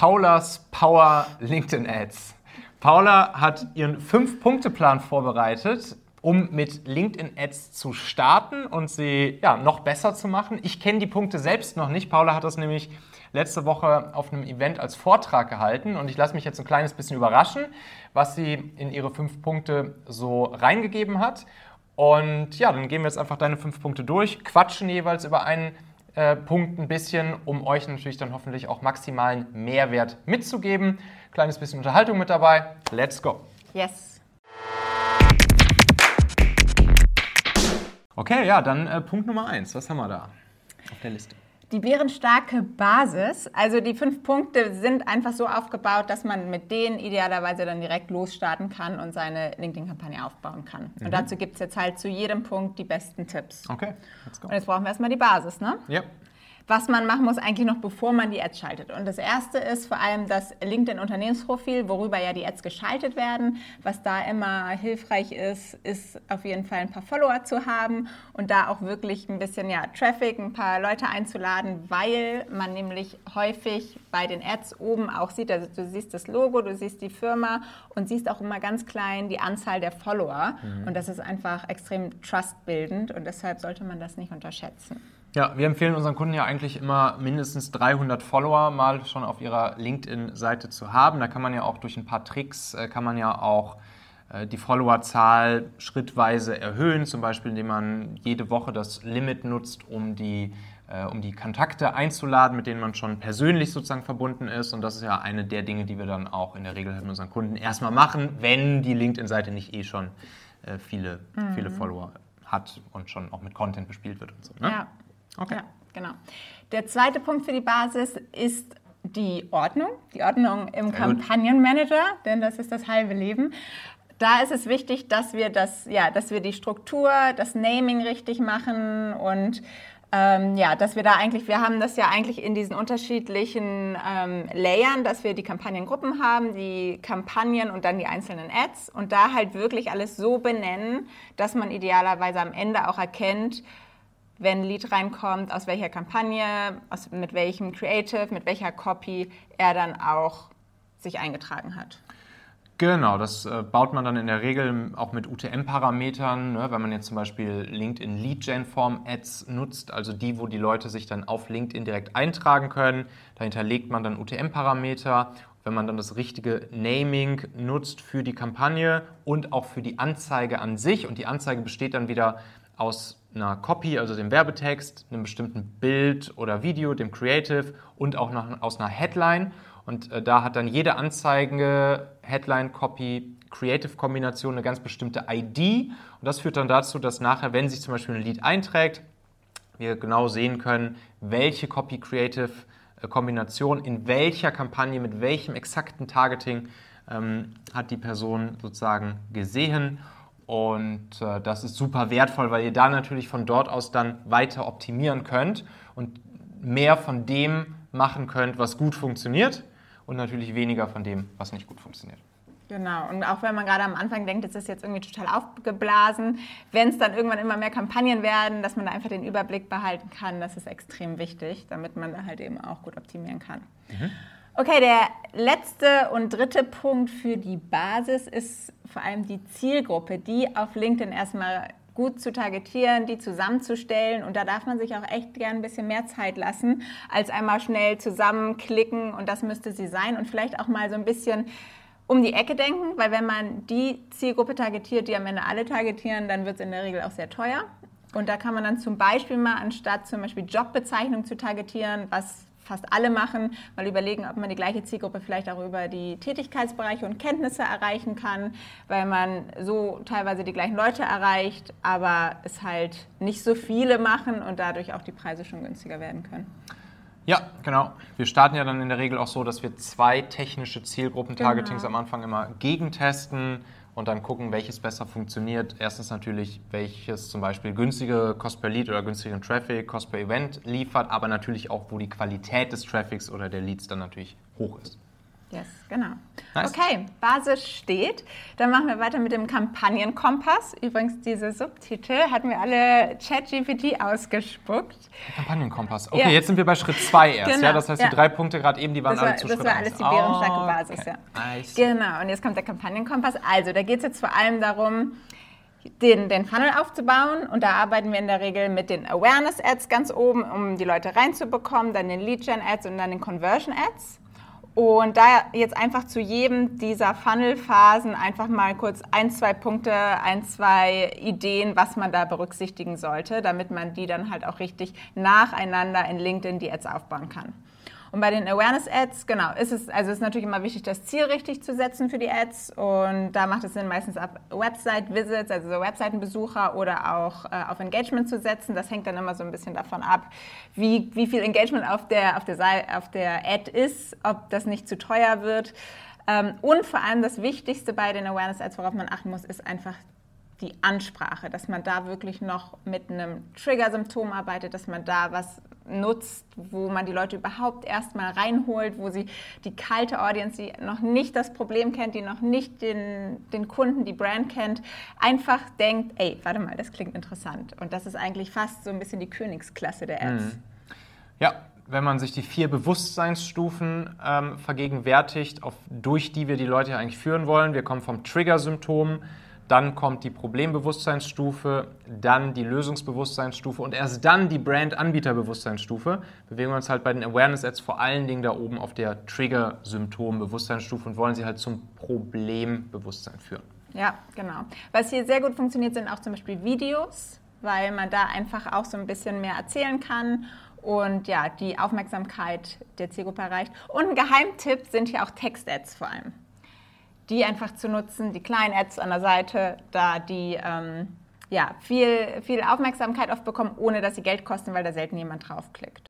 Paulas Power LinkedIn Ads. Paula hat ihren Fünf-Punkte-Plan vorbereitet, um mit LinkedIn Ads zu starten und sie ja, noch besser zu machen. Ich kenne die Punkte selbst noch nicht. Paula hat das nämlich letzte Woche auf einem Event als Vortrag gehalten und ich lasse mich jetzt ein kleines bisschen überraschen, was sie in ihre fünf Punkte so reingegeben hat. Und ja, dann gehen wir jetzt einfach deine fünf Punkte durch, quatschen jeweils über einen äh, Punkt ein bisschen, um euch natürlich dann hoffentlich auch maximalen Mehrwert mitzugeben. Kleines bisschen Unterhaltung mit dabei. Let's go. Yes. Okay, ja, dann äh, Punkt Nummer eins. Was haben wir da auf der Liste? Die bärenstarke Basis, also die fünf Punkte sind einfach so aufgebaut, dass man mit denen idealerweise dann direkt losstarten kann und seine LinkedIn-Kampagne aufbauen kann. Mhm. Und dazu gibt es jetzt halt zu jedem Punkt die besten Tipps. Okay, let's go. Und jetzt brauchen wir erstmal die Basis, ne? Ja was man machen muss eigentlich noch, bevor man die Ads schaltet. Und das erste ist vor allem das LinkedIn-Unternehmensprofil, worüber ja die Ads geschaltet werden. Was da immer hilfreich ist, ist auf jeden Fall ein paar Follower zu haben und da auch wirklich ein bisschen ja, Traffic, ein paar Leute einzuladen, weil man nämlich häufig bei den Ads oben auch sieht, also du siehst das Logo, du siehst die Firma und siehst auch immer ganz klein die Anzahl der Follower. Mhm. Und das ist einfach extrem trustbildend und deshalb sollte man das nicht unterschätzen. Ja, wir empfehlen unseren Kunden ja eigentlich immer mindestens 300 Follower mal schon auf ihrer LinkedIn-Seite zu haben. Da kann man ja auch durch ein paar Tricks, äh, kann man ja auch äh, die Followerzahl schrittweise erhöhen, zum Beispiel indem man jede Woche das Limit nutzt, um die, äh, um die Kontakte einzuladen, mit denen man schon persönlich sozusagen verbunden ist. Und das ist ja eine der Dinge, die wir dann auch in der Regel mit unseren Kunden erstmal machen, wenn die LinkedIn-Seite nicht eh schon viele, mhm. viele Follower hat und schon auch mit Content bespielt wird und so. Ne? Ja. Okay. Ja, genau. Der zweite Punkt für die Basis ist die Ordnung, die Ordnung im Kampagnenmanager, denn das ist das halbe Leben. Da ist es wichtig, dass wir das, ja, dass wir die Struktur, das Naming richtig machen und ähm, ja, dass wir da eigentlich, wir haben das ja eigentlich in diesen unterschiedlichen ähm, Layern, dass wir die Kampagnengruppen haben, die Kampagnen und dann die einzelnen Ads und da halt wirklich alles so benennen, dass man idealerweise am Ende auch erkennt, wenn ein Lied reinkommt, aus welcher Kampagne, aus, mit welchem Creative, mit welcher Copy er dann auch sich eingetragen hat. Genau, das äh, baut man dann in der Regel auch mit UTM-Parametern, ne, wenn man jetzt zum Beispiel LinkedIn Lead-Gen-Form-Ads nutzt, also die, wo die Leute sich dann auf LinkedIn direkt eintragen können. Dahinter legt man dann UTM-Parameter. Wenn man dann das richtige Naming nutzt für die Kampagne und auch für die Anzeige an sich, und die Anzeige besteht dann wieder aus einer Copy, also dem Werbetext, einem bestimmten Bild oder Video, dem Creative und auch noch aus einer Headline. Und äh, da hat dann jede Anzeige, Headline, Copy, Creative-Kombination eine ganz bestimmte ID. Und das führt dann dazu, dass nachher, wenn sich zum Beispiel ein Lied einträgt, wir genau sehen können, welche Copy-Creative-Kombination in welcher Kampagne, mit welchem exakten Targeting ähm, hat die Person sozusagen gesehen. Und äh, das ist super wertvoll, weil ihr da natürlich von dort aus dann weiter optimieren könnt und mehr von dem machen könnt, was gut funktioniert und natürlich weniger von dem, was nicht gut funktioniert. Genau, und auch wenn man gerade am Anfang denkt, das ist jetzt irgendwie total aufgeblasen, wenn es dann irgendwann immer mehr Kampagnen werden, dass man da einfach den Überblick behalten kann, das ist extrem wichtig, damit man da halt eben auch gut optimieren kann. Mhm. Okay, der letzte und dritte Punkt für die Basis ist vor allem die Zielgruppe, die auf LinkedIn erstmal gut zu targetieren, die zusammenzustellen. Und da darf man sich auch echt gern ein bisschen mehr Zeit lassen, als einmal schnell zusammenklicken und das müsste sie sein. Und vielleicht auch mal so ein bisschen um die Ecke denken, weil wenn man die Zielgruppe targetiert, die am Ende alle targetieren, dann wird es in der Regel auch sehr teuer. Und da kann man dann zum Beispiel mal, anstatt zum Beispiel Jobbezeichnung zu targetieren, was fast alle machen, mal überlegen, ob man die gleiche Zielgruppe vielleicht auch über die Tätigkeitsbereiche und Kenntnisse erreichen kann, weil man so teilweise die gleichen Leute erreicht, aber es halt nicht so viele machen und dadurch auch die Preise schon günstiger werden können. Ja, genau. Wir starten ja dann in der Regel auch so, dass wir zwei technische Zielgruppen-Targetings genau. am Anfang immer gegentesten und dann gucken, welches besser funktioniert. Erstens natürlich, welches zum Beispiel günstige Cost per Lead oder günstigen Traffic, Cost per Event liefert, aber natürlich auch, wo die Qualität des Traffics oder der Leads dann natürlich hoch ist. Yes, genau. Nice. Okay, Basis steht. Dann machen wir weiter mit dem Kampagnenkompass. Übrigens, diese Subtitel hatten wir alle ChatGPT ausgespuckt. Kampagnenkompass. Okay, ja. jetzt sind wir bei Schritt 2 erst. Genau. Ja, das heißt, ja. die drei Punkte gerade eben, die waren das war, alle zu Das Schritt war alles die bärenstarke oh, Basis, okay. ja. Nice. Genau, und jetzt kommt der Kampagnenkompass. Also, da geht es jetzt vor allem darum, den, den Funnel aufzubauen. Und da arbeiten wir in der Regel mit den Awareness-Ads ganz oben, um die Leute reinzubekommen, dann den Lead-Gen-Ads und dann den Conversion-Ads. Und da jetzt einfach zu jedem dieser Funnel-Phasen einfach mal kurz ein, zwei Punkte, ein, zwei Ideen, was man da berücksichtigen sollte, damit man die dann halt auch richtig nacheinander in LinkedIn die Ads aufbauen kann. Und bei den Awareness-Ads, genau, ist es, also ist natürlich immer wichtig, das Ziel richtig zu setzen für die Ads. Und da macht es Sinn, meistens auf Website-Visits, also so Webseitenbesucher oder auch äh, auf Engagement zu setzen. Das hängt dann immer so ein bisschen davon ab, wie, wie viel Engagement auf der, auf, der, auf der Ad ist, ob das nicht zu teuer wird. Ähm, und vor allem das Wichtigste bei den Awareness-Ads, worauf man achten muss, ist einfach die Ansprache, dass man da wirklich noch mit einem Trigger-Symptom arbeitet, dass man da was nutzt, wo man die Leute überhaupt erstmal reinholt, wo sie die kalte Audience, die noch nicht das Problem kennt, die noch nicht den, den Kunden, die Brand kennt, einfach denkt, ey, warte mal, das klingt interessant. Und das ist eigentlich fast so ein bisschen die Königsklasse der Ads. Mhm. Ja, wenn man sich die vier Bewusstseinsstufen ähm, vergegenwärtigt, auf, durch die wir die Leute eigentlich führen wollen. Wir kommen vom Trigger-Symptom dann kommt die Problembewusstseinsstufe, dann die Lösungsbewusstseinsstufe und erst dann die Brand-Anbieter-Bewusstseinsstufe. Bewegen wir uns halt bei den Awareness-Ads vor allen Dingen da oben auf der Trigger-Symptom-Bewusstseinsstufe und wollen sie halt zum Problembewusstsein führen. Ja, genau. Was hier sehr gut funktioniert, sind auch zum Beispiel Videos, weil man da einfach auch so ein bisschen mehr erzählen kann und ja, die Aufmerksamkeit der Zielgruppe erreicht. Und ein Geheimtipp sind hier auch Text-Ads vor allem die einfach zu nutzen, die kleinen Ads an der Seite, da die ähm, ja, viel, viel Aufmerksamkeit oft bekommen, ohne dass sie Geld kosten, weil da selten jemand draufklickt.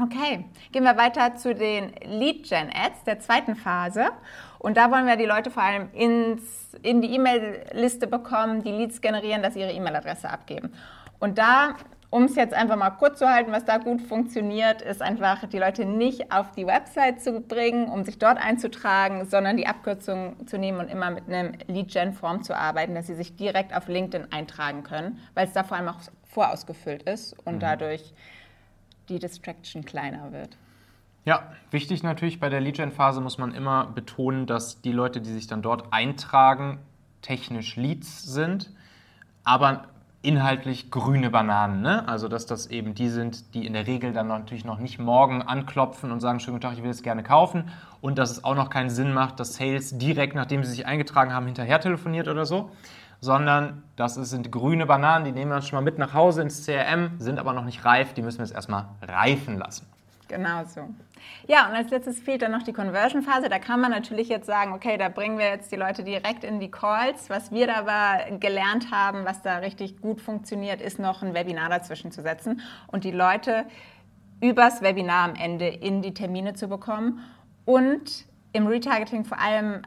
Okay, gehen wir weiter zu den Lead-Gen-Ads der zweiten Phase. Und da wollen wir die Leute vor allem ins, in die E-Mail-Liste bekommen, die Leads generieren, dass sie ihre E-Mail-Adresse abgeben. Und da, um es jetzt einfach mal kurz zu halten, was da gut funktioniert, ist einfach, die Leute nicht auf die Website zu bringen, um sich dort einzutragen, sondern die Abkürzung zu nehmen und immer mit einem Lead-Gen-Form zu arbeiten, dass sie sich direkt auf LinkedIn eintragen können, weil es da vor allem auch vorausgefüllt ist und mhm. dadurch die Distraction kleiner wird. Ja, wichtig natürlich bei der Lead-Gen-Phase muss man immer betonen, dass die Leute, die sich dann dort eintragen, technisch Leads sind, aber inhaltlich grüne Bananen. Ne? Also, dass das eben die sind, die in der Regel dann natürlich noch nicht morgen anklopfen und sagen, schönen guten Tag, ich will es gerne kaufen. Und dass es auch noch keinen Sinn macht, dass Sales direkt, nachdem sie sich eingetragen haben, hinterher telefoniert oder so sondern das sind grüne Bananen, die nehmen wir uns schon mal mit nach Hause ins CRM, sind aber noch nicht reif, die müssen wir jetzt erstmal reifen lassen. Genau so. Ja, und als letztes fehlt dann noch die Conversion-Phase. Da kann man natürlich jetzt sagen, okay, da bringen wir jetzt die Leute direkt in die Calls. Was wir da aber gelernt haben, was da richtig gut funktioniert, ist noch ein Webinar dazwischen zu setzen und die Leute übers Webinar am Ende in die Termine zu bekommen und im Retargeting vor allem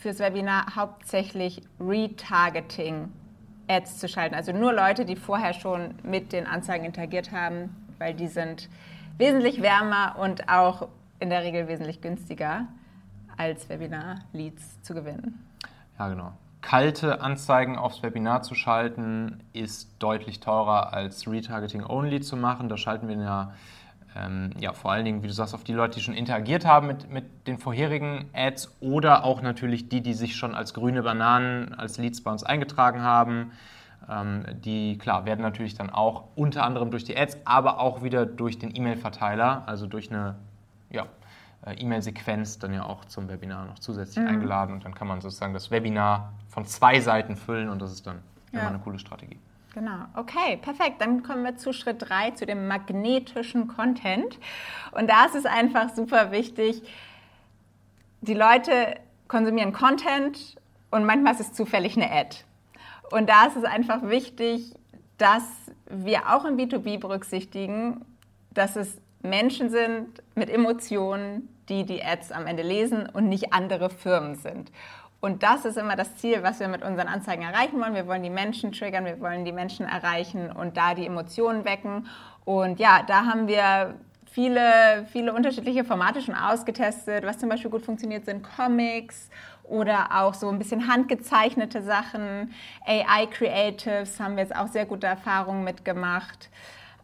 fürs Webinar hauptsächlich Retargeting Ads zu schalten. Also nur Leute, die vorher schon mit den Anzeigen interagiert haben, weil die sind wesentlich wärmer und auch in der Regel wesentlich günstiger als Webinar-Leads zu gewinnen. Ja, genau. Kalte Anzeigen aufs Webinar zu schalten, ist deutlich teurer als Retargeting Only zu machen. Da schalten wir ja ähm, ja, vor allen Dingen, wie du sagst, auf die Leute, die schon interagiert haben mit, mit den vorherigen Ads oder auch natürlich die, die sich schon als grüne Bananen, als Leads bei uns eingetragen haben. Ähm, die, klar, werden natürlich dann auch unter anderem durch die Ads, aber auch wieder durch den E-Mail-Verteiler, also durch eine ja, äh, E-Mail-Sequenz dann ja auch zum Webinar noch zusätzlich mhm. eingeladen und dann kann man sozusagen das Webinar von zwei Seiten füllen und das ist dann ja. immer eine coole Strategie. Genau, okay, perfekt. Dann kommen wir zu Schritt 3, zu dem magnetischen Content. Und da ist es einfach super wichtig, die Leute konsumieren Content und manchmal ist es zufällig eine Ad. Und da ist es einfach wichtig, dass wir auch im B2B berücksichtigen, dass es Menschen sind mit Emotionen, die die Ads am Ende lesen und nicht andere Firmen sind. Und das ist immer das Ziel, was wir mit unseren Anzeigen erreichen wollen. Wir wollen die Menschen triggern, wir wollen die Menschen erreichen und da die Emotionen wecken. Und ja, da haben wir viele, viele unterschiedliche Formate schon ausgetestet. Was zum Beispiel gut funktioniert, sind Comics oder auch so ein bisschen handgezeichnete Sachen. AI-Creatives haben wir jetzt auch sehr gute Erfahrungen mitgemacht.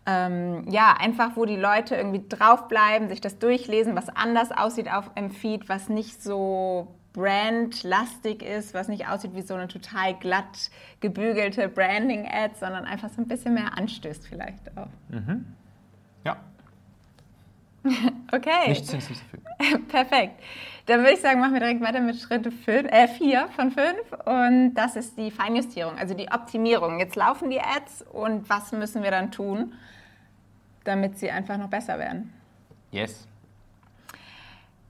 Ähm, ja, einfach, wo die Leute irgendwie draufbleiben, sich das durchlesen, was anders aussieht auf dem Feed, was nicht so brandlastig ist, was nicht aussieht wie so eine total glatt gebügelte Branding-Ad, sondern einfach so ein bisschen mehr anstößt vielleicht auch. Mhm. Ja. okay. Nichts hinzuzufügen. Perfekt. Dann würde ich sagen, machen wir direkt weiter mit Schritt 4 äh, von 5 und das ist die Feinjustierung, also die Optimierung. Jetzt laufen die Ads und was müssen wir dann tun, damit sie einfach noch besser werden? Yes.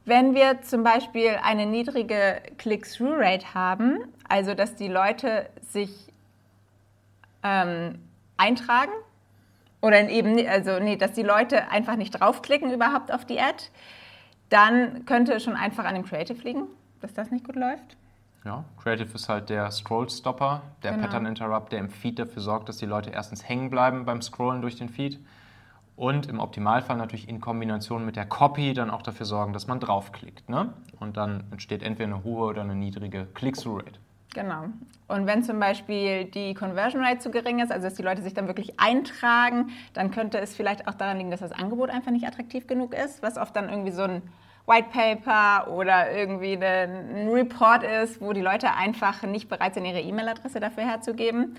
Wenn wir zum Beispiel eine niedrige Click-Through-Rate haben, also dass die Leute sich ähm, eintragen oder eben, also nee, dass die Leute einfach nicht draufklicken überhaupt auf die Ad, dann könnte es schon einfach an dem Creative liegen, dass das nicht gut läuft. Ja, Creative ist halt der Scroll-Stopper, der genau. Pattern-Interrupt, der im Feed dafür sorgt, dass die Leute erstens hängen bleiben beim Scrollen durch den Feed und im Optimalfall natürlich in Kombination mit der Copy dann auch dafür sorgen, dass man draufklickt. Ne? Und dann entsteht entweder eine hohe oder eine niedrige Click-Through-Rate. Genau. Und wenn zum Beispiel die Conversion Rate zu gering ist, also dass die Leute sich dann wirklich eintragen, dann könnte es vielleicht auch daran liegen, dass das Angebot einfach nicht attraktiv genug ist, was oft dann irgendwie so ein White Paper oder irgendwie ein Report ist, wo die Leute einfach nicht bereit sind, ihre E-Mail-Adresse dafür herzugeben.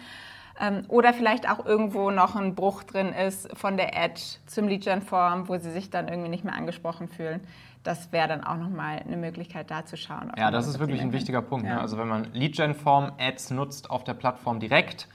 Ähm, oder vielleicht auch irgendwo noch ein Bruch drin ist von der Ad zum Lead-Gen-Form, wo sie sich dann irgendwie nicht mehr angesprochen fühlen. Das wäre dann auch nochmal eine Möglichkeit, da zu schauen. Ja, das ist wirklich ein wichtiger Punkt. Ne? Ja. Ne? Also wenn man Lead-Gen-Form-Ads nutzt auf der Plattform direkt,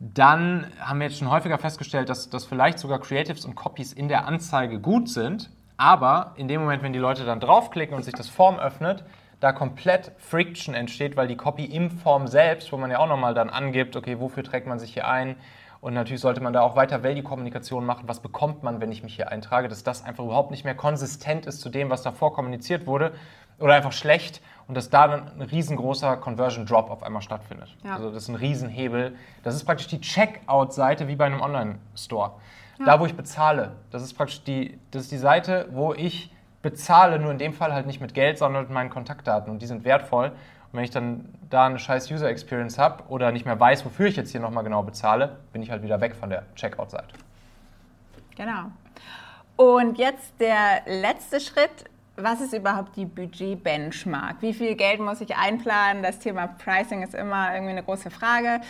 dann haben wir jetzt schon häufiger festgestellt, dass, dass vielleicht sogar Creatives und Copies in der Anzeige gut sind, aber in dem Moment, wenn die Leute dann draufklicken und sich das Form öffnet, da komplett Friction entsteht, weil die Copy im Form selbst, wo man ja auch nochmal dann angibt, okay, wofür trägt man sich hier ein? Und natürlich sollte man da auch weiter Value-Kommunikation machen. Was bekommt man, wenn ich mich hier eintrage? Dass das einfach überhaupt nicht mehr konsistent ist zu dem, was davor kommuniziert wurde oder einfach schlecht und dass da dann ein riesengroßer Conversion Drop auf einmal stattfindet. Ja. Also das ist ein Riesenhebel. Das ist praktisch die Checkout-Seite wie bei einem Online-Store. Ja. Da, wo ich bezahle. Das ist praktisch die, das ist die Seite, wo ich bezahle, nur in dem Fall halt nicht mit Geld, sondern mit meinen Kontaktdaten und die sind wertvoll. Und wenn ich dann da eine scheiß User Experience habe oder nicht mehr weiß, wofür ich jetzt hier nochmal genau bezahle, bin ich halt wieder weg von der Checkout-Seite. Genau. Und jetzt der letzte Schritt. Was ist überhaupt die Budget-Benchmark? Wie viel Geld muss ich einplanen? Das Thema Pricing ist immer irgendwie eine große Frage.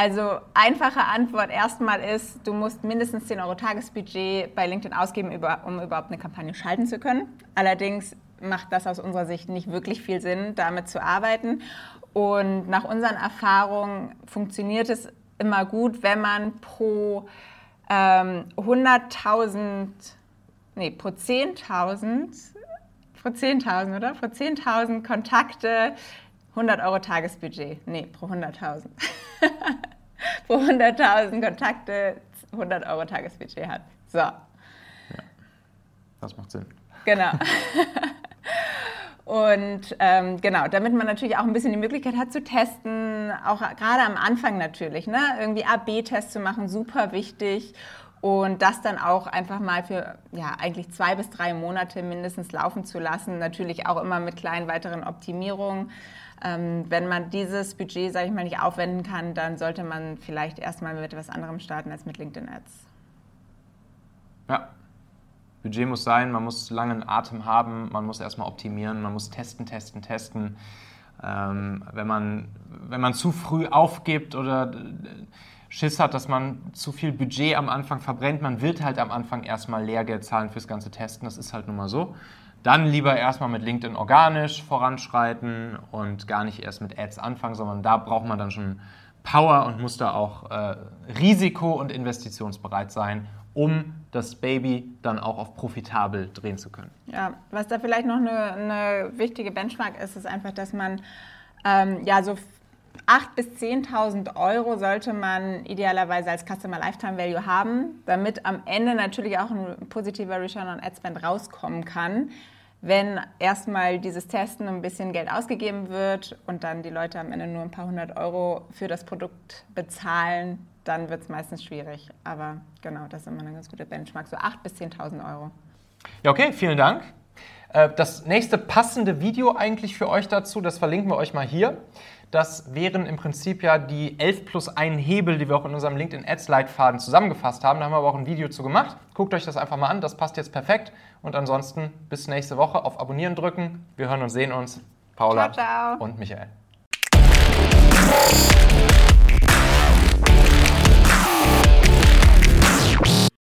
Also einfache Antwort erstmal ist, du musst mindestens 10 Euro Tagesbudget bei LinkedIn ausgeben, um überhaupt eine Kampagne schalten zu können. Allerdings macht das aus unserer Sicht nicht wirklich viel Sinn, damit zu arbeiten. Und nach unseren Erfahrungen funktioniert es immer gut, wenn man pro ähm, 100.000, nee, pro 10.000, pro 10.000, oder? Pro 10.000 Kontakte 100 Euro Tagesbudget. Nee, pro 100.000. pro 100.000 Kontakte 100 Euro Tagesbudget hat. So. Ja, das macht Sinn. Genau. Und ähm, genau, damit man natürlich auch ein bisschen die Möglichkeit hat zu testen, auch gerade am Anfang natürlich, ne? irgendwie A-B-Tests zu machen, super wichtig. Und das dann auch einfach mal für ja, eigentlich zwei bis drei Monate mindestens laufen zu lassen. Natürlich auch immer mit kleinen weiteren Optimierungen. Ähm, wenn man dieses Budget, sage ich mal, nicht aufwenden kann, dann sollte man vielleicht erstmal mit etwas anderem starten als mit LinkedIn Ads. Ja, Budget muss sein, man muss langen Atem haben, man muss erstmal optimieren, man muss testen, testen, testen. Ähm, wenn, man, wenn man zu früh aufgibt oder Schiss hat, dass man zu viel Budget am Anfang verbrennt, man wird halt am Anfang erstmal Lehrgeld zahlen fürs ganze Testen, das ist halt nun mal so. Dann lieber erstmal mit LinkedIn organisch voranschreiten und gar nicht erst mit Ads anfangen, sondern da braucht man dann schon Power und muss da auch äh, risiko- und investitionsbereit sein, um das Baby dann auch auf profitabel drehen zu können. Ja, was da vielleicht noch eine, eine wichtige Benchmark ist, ist einfach, dass man ähm, ja so 8.000 bis 10.000 Euro sollte man idealerweise als Customer Lifetime Value haben, damit am Ende natürlich auch ein positiver Return on Ad Spend rauskommen kann, wenn erstmal dieses Testen ein bisschen Geld ausgegeben wird und dann die Leute am Ende nur ein paar hundert Euro für das Produkt bezahlen, dann wird es meistens schwierig. Aber genau, das ist immer eine ganz gute Benchmark, so 8.000 bis 10.000 Euro. Ja, okay, vielen Dank. Äh, das nächste passende Video eigentlich für euch dazu, das verlinken wir euch mal hier. Das wären im Prinzip ja die 11 plus 1 Hebel, die wir auch in unserem LinkedIn Ads Leitfaden zusammengefasst haben. Da haben wir aber auch ein Video zu gemacht. Guckt euch das einfach mal an, das passt jetzt perfekt. Und ansonsten bis nächste Woche auf Abonnieren drücken. Wir hören und sehen uns. Paula ciao, ciao. und Michael.